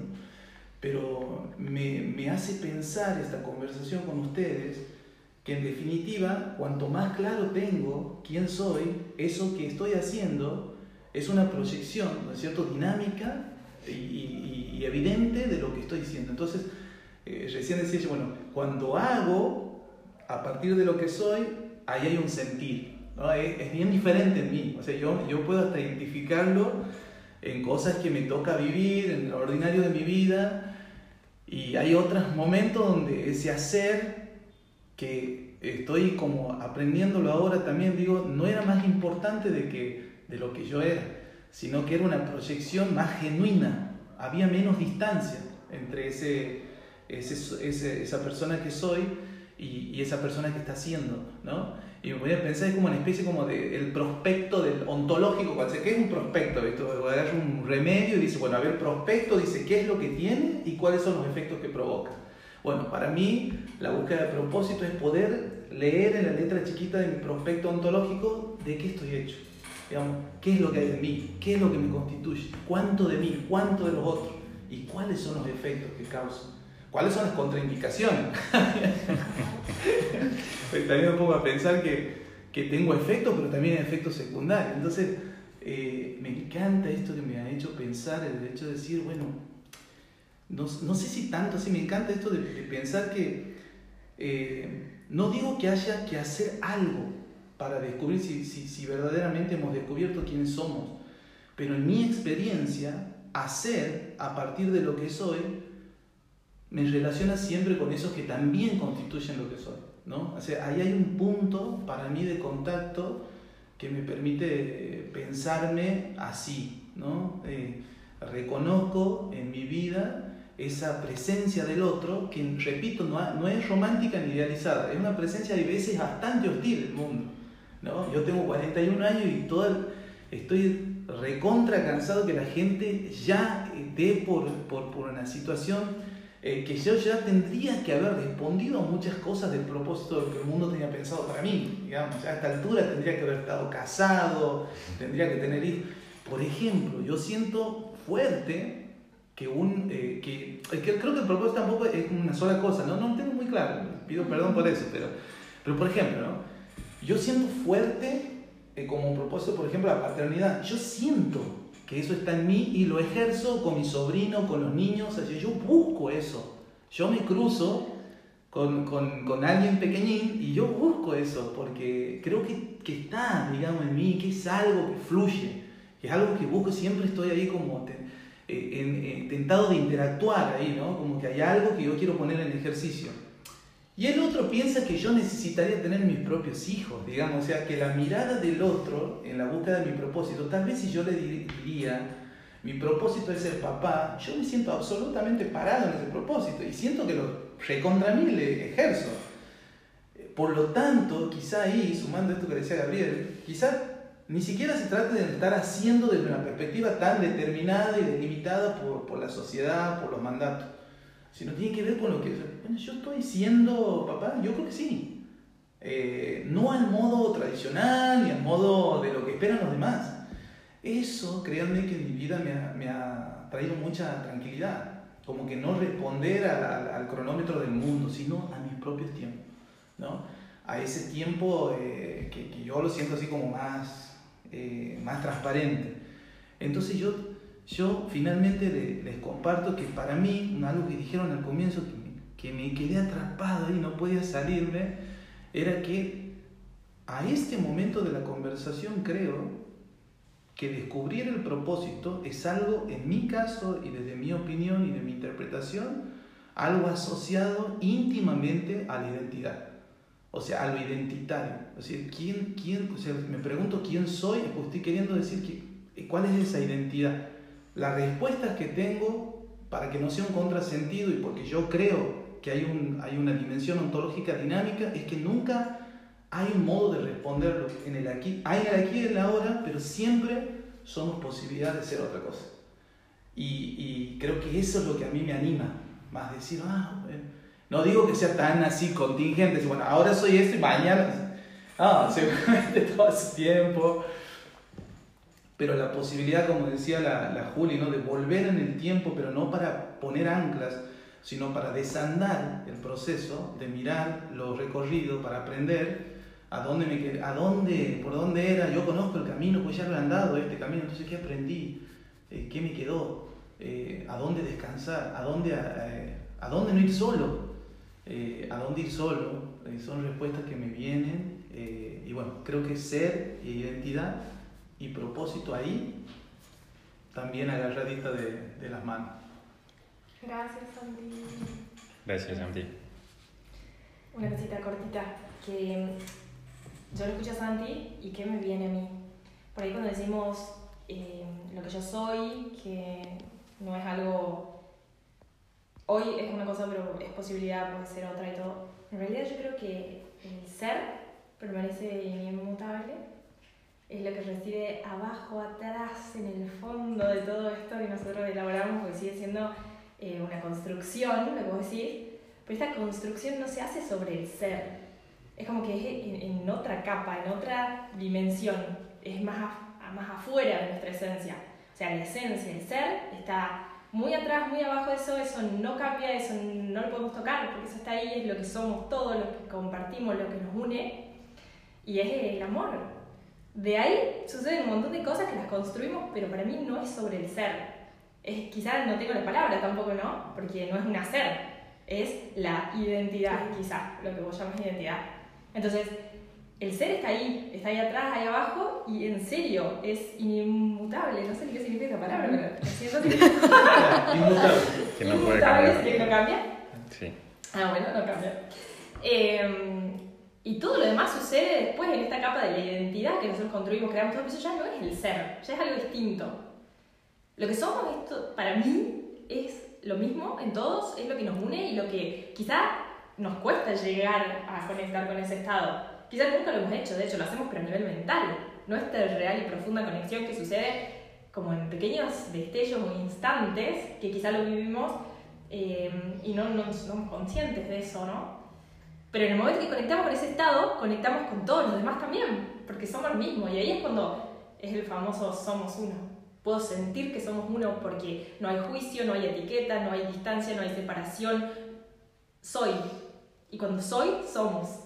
Pero me, me hace pensar esta conversación con ustedes que en definitiva, cuanto más claro tengo quién soy, eso que estoy haciendo es una proyección, ¿no es dinámica y, y, evidente de lo que estoy diciendo. Entonces, eh, recién decía bueno, cuando hago, a partir de lo que soy, ahí hay un sentir. ¿No? Es, es, bien diferente en mí. O sea, yo, yo puedo hasta identificarlo en cosas que me toca vivir, en lo ordinario de mi vida. Y hay otros momentos donde ese hacer que estoy como aprendiéndolo ahora también, digo, no era más importante de, que, de lo que yo era, sino que era una proyección más genuina. Había menos distancia entre ese, ese, ese, esa persona que soy y, y, esa persona que está haciendo, ¿no? Y me voy a pensar como una especie como de el prospecto del ontológico, ¿qué es un prospecto? Agarra un remedio y dice, bueno, a ver, prospecto dice qué es lo que tiene y cuáles son los efectos que provoca. Bueno, para mí la búsqueda de propósito es poder leer en la letra chiquita de mi prospecto ontológico de qué estoy hecho. Digamos, qué es lo que hay de mí, qué es lo que me constituye, cuánto de mí, cuánto de los otros y cuáles son los efectos que causan. ¿Cuáles son las contraindicaciones? también me pongo a pensar que, que tengo efectos, pero también efectos secundarios. Entonces, eh, me encanta esto que me ha hecho pensar, el hecho de decir, bueno, no, no sé si tanto, sí me encanta esto de, de pensar que eh, no digo que haya que hacer algo para descubrir si, si, si verdaderamente hemos descubierto quiénes somos, pero en mi experiencia, hacer a partir de lo que soy, me relaciona siempre con esos que también constituyen lo que soy. ¿no? O sea, ahí hay un punto para mí de contacto que me permite pensarme así. ¿no? Eh, reconozco en mi vida esa presencia del otro que, repito, no, no es romántica ni idealizada, es una presencia a veces bastante hostil del mundo. ¿no? Yo tengo 41 años y todo estoy recontra cansado que la gente ya dé por, por, por una situación eh, que yo ya tendría que haber respondido a muchas cosas del propósito que el mundo tenía pensado para mí. Digamos, a esta altura tendría que haber estado casado, tendría que tener hijos. Por ejemplo, yo siento fuerte que un... Eh, que, que creo que el propósito tampoco es una sola cosa, ¿no? No lo tengo muy claro, pido perdón por eso, pero, pero por ejemplo, ¿no? yo siento fuerte eh, como propósito, por ejemplo, la paternidad. Yo siento que eso está en mí y lo ejerzo con mi sobrino, con los niños, así yo busco eso. Yo me cruzo con, con, con, alguien pequeñín y yo busco eso porque creo que, que, está, digamos, en mí, que es algo que fluye, que es algo que busco, siempre estoy ahí como te, eh, eh, tentado de interactuar ahí, ¿no? Como que hay algo que yo quiero poner en ejercicio. Y el otro piensa que yo necesitaría tener mis propios hijos, digamos, o sea, que la mirada del otro en la búsqueda de mi propósito, tal vez si yo le diría, mi propósito es ser papá, yo me siento absolutamente parado en ese propósito y siento que lo recontra mí le ejerzo. Por lo tanto, quizá ahí, sumando esto que decía Gabriel, quizá ni siquiera se trata de estar haciendo desde una perspectiva tan determinada y delimitada por, por la sociedad, por los mandatos sino tiene que ver con lo que bueno, yo estoy siendo papá, yo creo que sí. Eh, no al modo tradicional ni al modo de lo que esperan los demás. Eso, créanme que en mi vida me ha, me ha traído mucha tranquilidad. Como que no responder a, al cronómetro del mundo, sino a mis propios tiempos. ¿no? A ese tiempo eh, que, que, yo lo siento así como más, eh, más transparente. Entonces yo yo finalmente les, les, comparto que para mí, algo que dijeron al comienzo, que me, que me quedé atrapado y no podía salirme, era que a este momento de la conversación creo que descubrir el propósito es algo, en mi caso y desde mi opinión y de mi interpretación, algo asociado íntimamente a la identidad, o sea, a lo identitario. O sea, ¿quién, quién, o sea, me pregunto quién soy, pues estoy queriendo decir que, cuál es esa identidad. Las respuestas que tengo, para que no sea un contrasentido y porque yo creo que hay, un, hay una dimensión ontológica dinámica, es que nunca hay un modo de responderlo en el aquí, hay el aquí y el ahora, pero siempre somos posibilidad de ser otra cosa. Y, creo que eso es lo que a mí me anima, más decir, ah, no digo que sea tan así contingente, bueno, ahora soy esto y mañana, ah, seguramente todo ese tiempo, pero la posibilidad, como decía la, la Juli, ¿no? de volver en el tiempo, pero no para poner anclas, sino para desandar el proceso, de mirar lo recorrido, para aprender a dónde me a dónde, por dónde era, yo conozco el camino, pues ya lo he andado este camino, entonces ¿qué aprendí? Eh, ¿Qué me quedó? Eh, ¿A dónde descansar? ¿A dónde, eh, a, dónde no ir solo? ¿A dónde ir solo? son respuestas que me vienen y bueno, creo que ser, identidad y propósito ahí, también agarradita de, de las manos. Gracias, Santi. Gracias, Santi. Una cosita cortita que yo lo escucho a Santi y qué me viene a mí. Por ahí cuando decimos eh, lo que yo soy, que no es algo, hoy es una cosa pero es posibilidad, puede ser otra y todo. En realidad yo creo que el ser permanece inmutable, es lo que reside abajo, atrás, en el fondo de todo esto que nosotros elaboramos, porque sigue siendo eh, una construcción, lo que vos decís, pero esta construcción no se hace sobre el ser, es como que es en, otra capa, en otra dimensión, es más, más afuera de nuestra esencia. O sea, la esencia, el ser, está muy atrás, muy abajo de eso, eso no cambia, eso no lo podemos tocar, porque eso está ahí, es lo que somos todos, lo que compartimos, lo que nos une, y es el amor. De ahí suceden un montón de cosas que las construimos, pero para mí no es sobre el ser. Es, quizás no tengo la palabra tampoco, ¿no? Porque no es un hacer, es la identidad, quizás, lo que vos llamas identidad. Entonces, el ser está ahí, está ahí atrás, ahí abajo, y en serio, es inmutable. No sé ni qué significa esa palabra, pero siento que... inmutable. Que no puede cambiar. que no cambia? Sí. Ah, bueno, no cambia. Em, y todo lo demás sucede después en esta capa de la identidad que nosotros construimos, creamos todo, eso ya no es el ser, ya es algo distinto. Lo que somos, esto, para mí, es lo mismo en todos, es lo que nos une y lo que quizá nos cuesta llegar a conectar con ese estado. Quizás nunca lo hemos hecho, de hecho lo hacemos pero a nivel mental, no esta real y profunda conexión que sucede como en pequeños destellos o instantes que quizás lo vivimos eh, y no, no, somos conscientes de eso, ¿no? Pero en el momento que conectamos con ese estado, conectamos con todos los demás también, porque somos el mismo y ahí es cuando es el famoso somos uno. Puedo sentir que somos uno porque no hay juicio, no hay etiqueta, no hay distancia, no hay separación. Soy, y cuando soy, somos.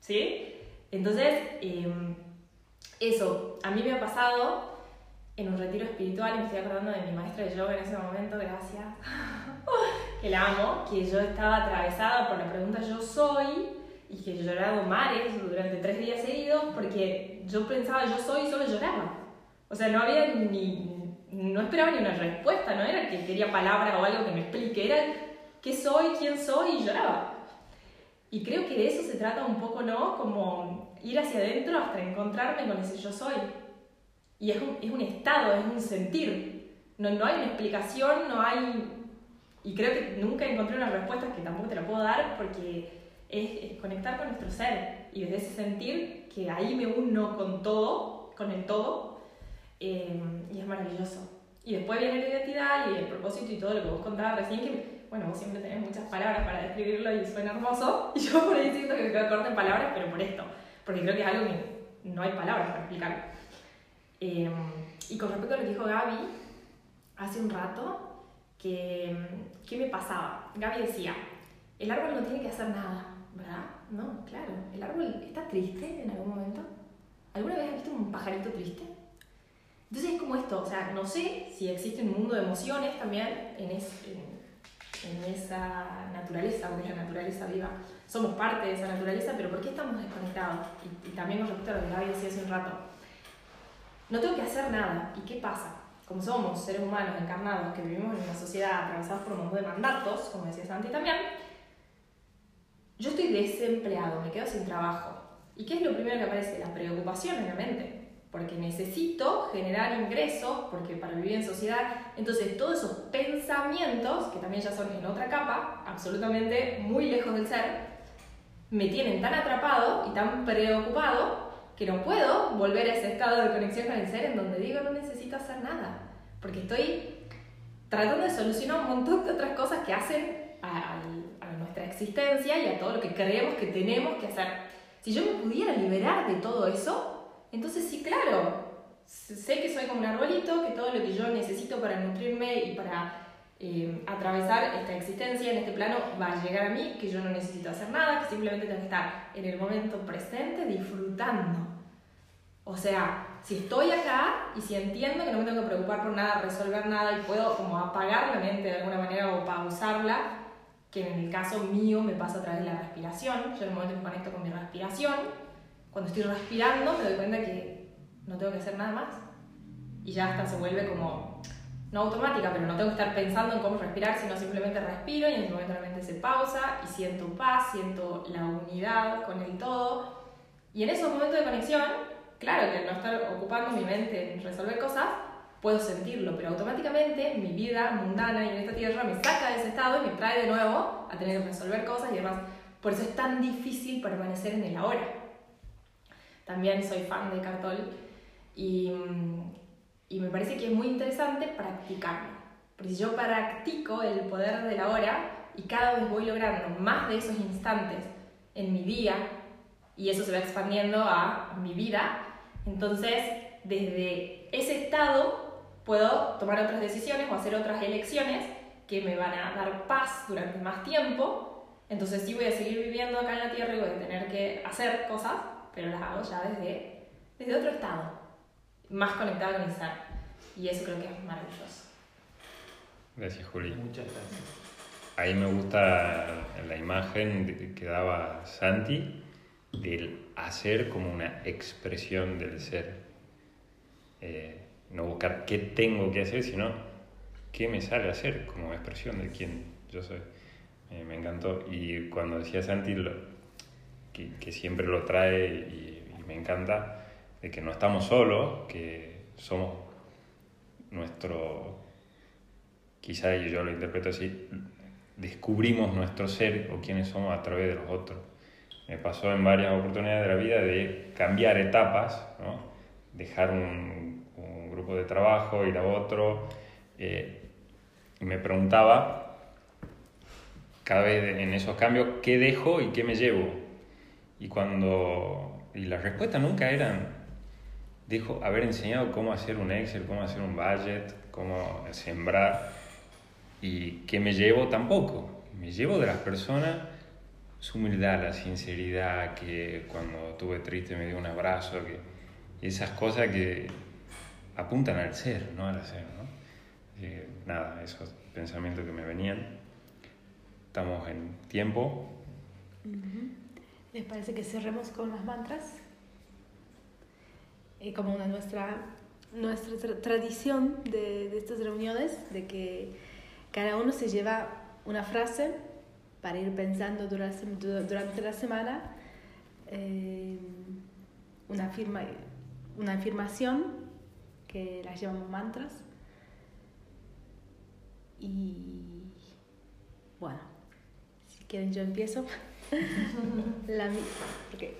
¿Sí? Entonces, em, eso, a mí me ha pasado en un retiro espiritual, y me estoy acordando de mi maestra de yoga en ese momento, gracias, que la amo, que yo estaba atravesada por la pregunta yo soy, y que yo lloraba mares durante tres días seguidos, porque yo pensaba yo soy y solo lloraba. O sea, no había ni, no esperaba ni una respuesta, no era que quería palabra o algo que me explique, era qué soy, quién soy y lloraba. Y creo que de eso se trata un poco, ¿no? Como ir hacia adentro hasta encontrarme con ese yo soy. Y es un, es un estado, es un sentir. No, no hay una explicación, no hay... Y creo que nunca encontré una respuesta que tampoco te la puedo dar porque es, conectar con nuestro ser. Y desde ese sentir que ahí me uno con todo, con el todo, eh, y es maravilloso. Y después viene la identidad y el propósito y todo lo que vos contabas recién, que bueno, vos siempre tenés muchas palabras para describirlo y suena hermoso, y yo por ahí siento que me quedo corta en palabras, pero por esto, porque creo que es algo que no hay palabras para explicar. Em, y con respecto a lo que dijo Gaby hace un rato, que, ¿qué me pasaba? Gaby decía, el árbol no tiene que hacer nada, ¿verdad? No, claro, el árbol está triste en algún momento. ¿Alguna vez has visto un pajarito triste? Entonces es como esto, o sea, no sé si existe un mundo de emociones también en, ese en esa naturaleza, porque es la naturaleza viva. Somos parte de esa naturaleza, pero ¿por qué estamos desconectados? Y, y también con respecto lo que Gaby decía hace un rato. No tengo que hacer nada. ¿Y qué pasa? Como somos seres humanos encarnados que vivimos en una sociedad atravesados por un montón de mandatos, como decía Santi también, yo estoy desempleado, me quedo sin trabajo. ¿Y qué es lo primero que aparece? La preocupación en la mente porque necesito generar ingresos, porque para vivir en sociedad, entonces todos esos pensamientos, que también ya son en otra capa, absolutamente muy lejos del ser, me tienen tan atrapado y tan preocupado que no puedo volver a ese estado de conexión con el ser en donde digo no necesito hacer nada, porque estoy tratando de solucionar un montón de otras cosas que hacen a, a nuestra existencia y a todo lo que creemos que tenemos que hacer. Si yo me pudiera liberar de todo eso, entonces sí, claro, sé que soy como un arbolito, que todo lo que yo necesito para nutrirme y para eh, atravesar esta existencia en este plano va a llegar a mí, que yo no necesito hacer nada, que simplemente tengo que estar en el momento presente disfrutando. O sea, si estoy acá y si entiendo que no me tengo que preocupar por nada, resolver nada y puedo como apagar la mente de alguna manera o pausarla, que en el caso mío me pasa a través de la respiración, yo en el momento me conecto con mi respiración, cuando estoy respirando me doy cuenta que no tengo que hacer nada más. Y ya hasta se vuelve como, no automática, pero no tengo que estar pensando en cómo respirar, sino simplemente respiro y en ese momento la mente se pausa y siento paz, siento la unidad con el todo. Y en esos momentos de conexión, claro que no estar ocupando mi mente en resolver cosas, puedo sentirlo, pero automáticamente mi vida mundana y en esta tierra me saca de ese estado y me trae de nuevo a tener que resolver cosas y demás. Por eso es tan difícil permanecer en el ahora también soy fan de Cartol y, y me parece que es muy interesante practicarlo. Porque si yo practico el poder de la hora y cada vez voy logrando más de esos instantes en mi día y eso se va expandiendo a mi vida, entonces desde ese estado puedo tomar otras decisiones o hacer otras elecciones que me van a dar paz durante más tiempo. Entonces sí voy a seguir viviendo acá en la Tierra y voy a tener que hacer cosas, pero las hago ya desde, desde otro estado, más conectado con el ser. Y eso creo que es maravilloso. Gracias, Juli. Muchas gracias. Ahí me gusta la imagen que daba Santi del hacer como una expresión del ser. Eh, no buscar qué tengo que hacer, sino qué me sale a hacer como expresión de quién yo soy. Eh, me encantó. Y cuando decía Santi, lo, que, siempre lo trae y, me encanta, de que no estamos solos, que somos nuestro, quizá yo lo interpreto así, descubrimos nuestro ser o quiénes somos a través de los otros. Me pasó en varias oportunidades de la vida de cambiar etapas, ¿no? dejar un, un, grupo de trabajo, ir a otro, eh, me preguntaba cada vez en esos cambios qué dejo y qué me llevo. Y cuando... Y las respuestas nunca eran, dijo, haber enseñado cómo hacer un Excel, cómo hacer un budget, cómo sembrar. Y que me llevo tampoco. Me llevo de las personas su humildad, la sinceridad, que cuando estuve triste me dio un abrazo, que esas cosas que apuntan al ser, no al hacer. ¿no? nada, esos pensamientos que me venían. Estamos en tiempo. ¿Les parece que cerremos con las mantras? Y como una nuestra, nuestra tradición de, de, estas reuniones, de que cada uno se lleva una frase para ir pensando durante, durante la semana, eh, una, afirma, una afirmación que las llamamos mantras. Y bueno, si quieren yo empiezo. La, porque,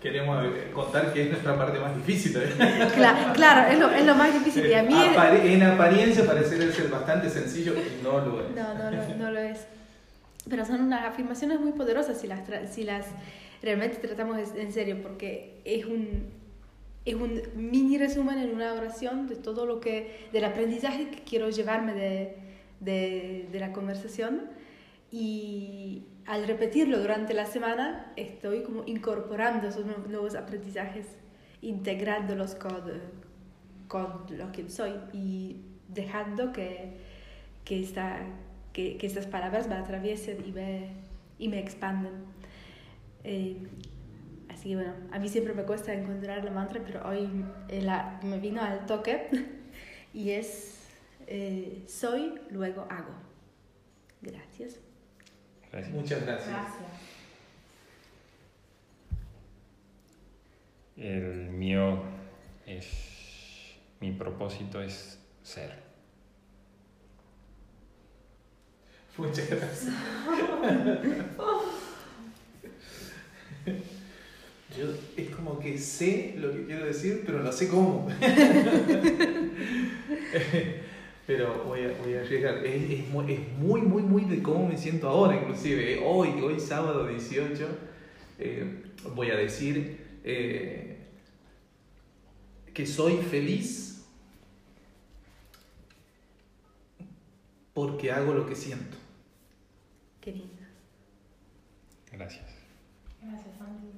Queremos eh, contar que es nuestra parte más difícil. ¿eh? Claro, claro es, lo, es, lo, más difícil. Y a mí En apariencia parece ser bastante sencillo y no lo es. No, no, no, no lo es. Pero son unas afirmaciones muy poderosas si las, si las realmente tratamos en serio, porque es un, es un mini resumen en una oración de todo lo que, del aprendizaje que quiero llevarme de, de, de la conversación. Y al repetirlo durante la semana, estoy como incorporando esos nuevos aprendizajes, integrándolos con, con lo que soy y dejando que, que esta que, que estas palabras me atraviesen y me, y me expanden. Eh, así que bueno, a mí siempre me cuesta encontrar la mantra, pero hoy eh, la, me vino al toque y es eh, soy, luego hago. Gracias. Gracias. Muchas gracias. Gracias. El mío es, mi propósito es ser. Muchas gracias. Yo es como que sé lo que quiero decir, pero no sé cómo. pero voy a, voy a arriesgar. Es, es muy, es muy, muy, muy de cómo me siento ahora, inclusive. Hoy, hoy sábado 18, eh, voy a decir eh, que soy feliz porque hago lo que siento. Qué lindo. Gracias. Gracias, Santi.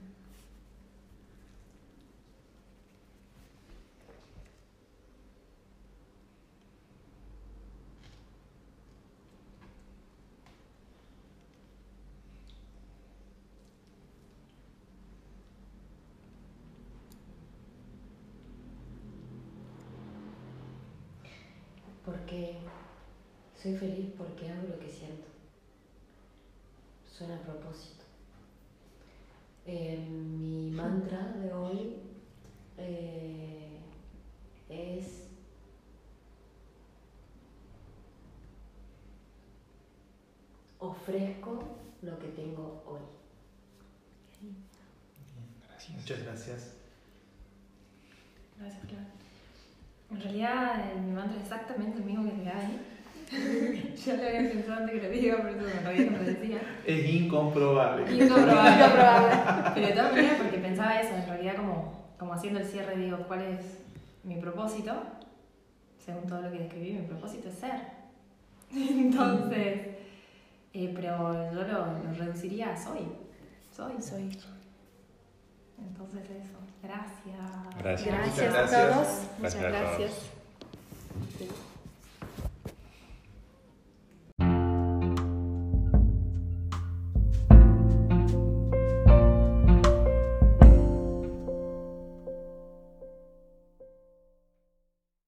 Porque soy feliz porque hago lo que siento. Suena a propósito. Eh, mi mantra de hoy eh, es ofrezco lo que tengo hoy. Gracias. Muchas gracias. Gracias, Clara. En realidad, eh, mi mantra es exactamente el mismo que te da ahí. Yo lo había pensado antes que lo diga, por eso me todavía no lo decía. Es incomprobable. Incomprobable. Incomprobable. Pero de todas maneras, porque pensaba eso, en realidad, como, como haciendo el cierre, digo, ¿cuál es mi propósito? Según todo lo que describí, mi propósito es ser. Entonces, eh, pero yo lo, lo reduciría a soy. Soy, soy. Entonces, eso. Gracias. Gracias. Gracias, Muchas a gracias. todos. Muchas Gracias a todos. gracias.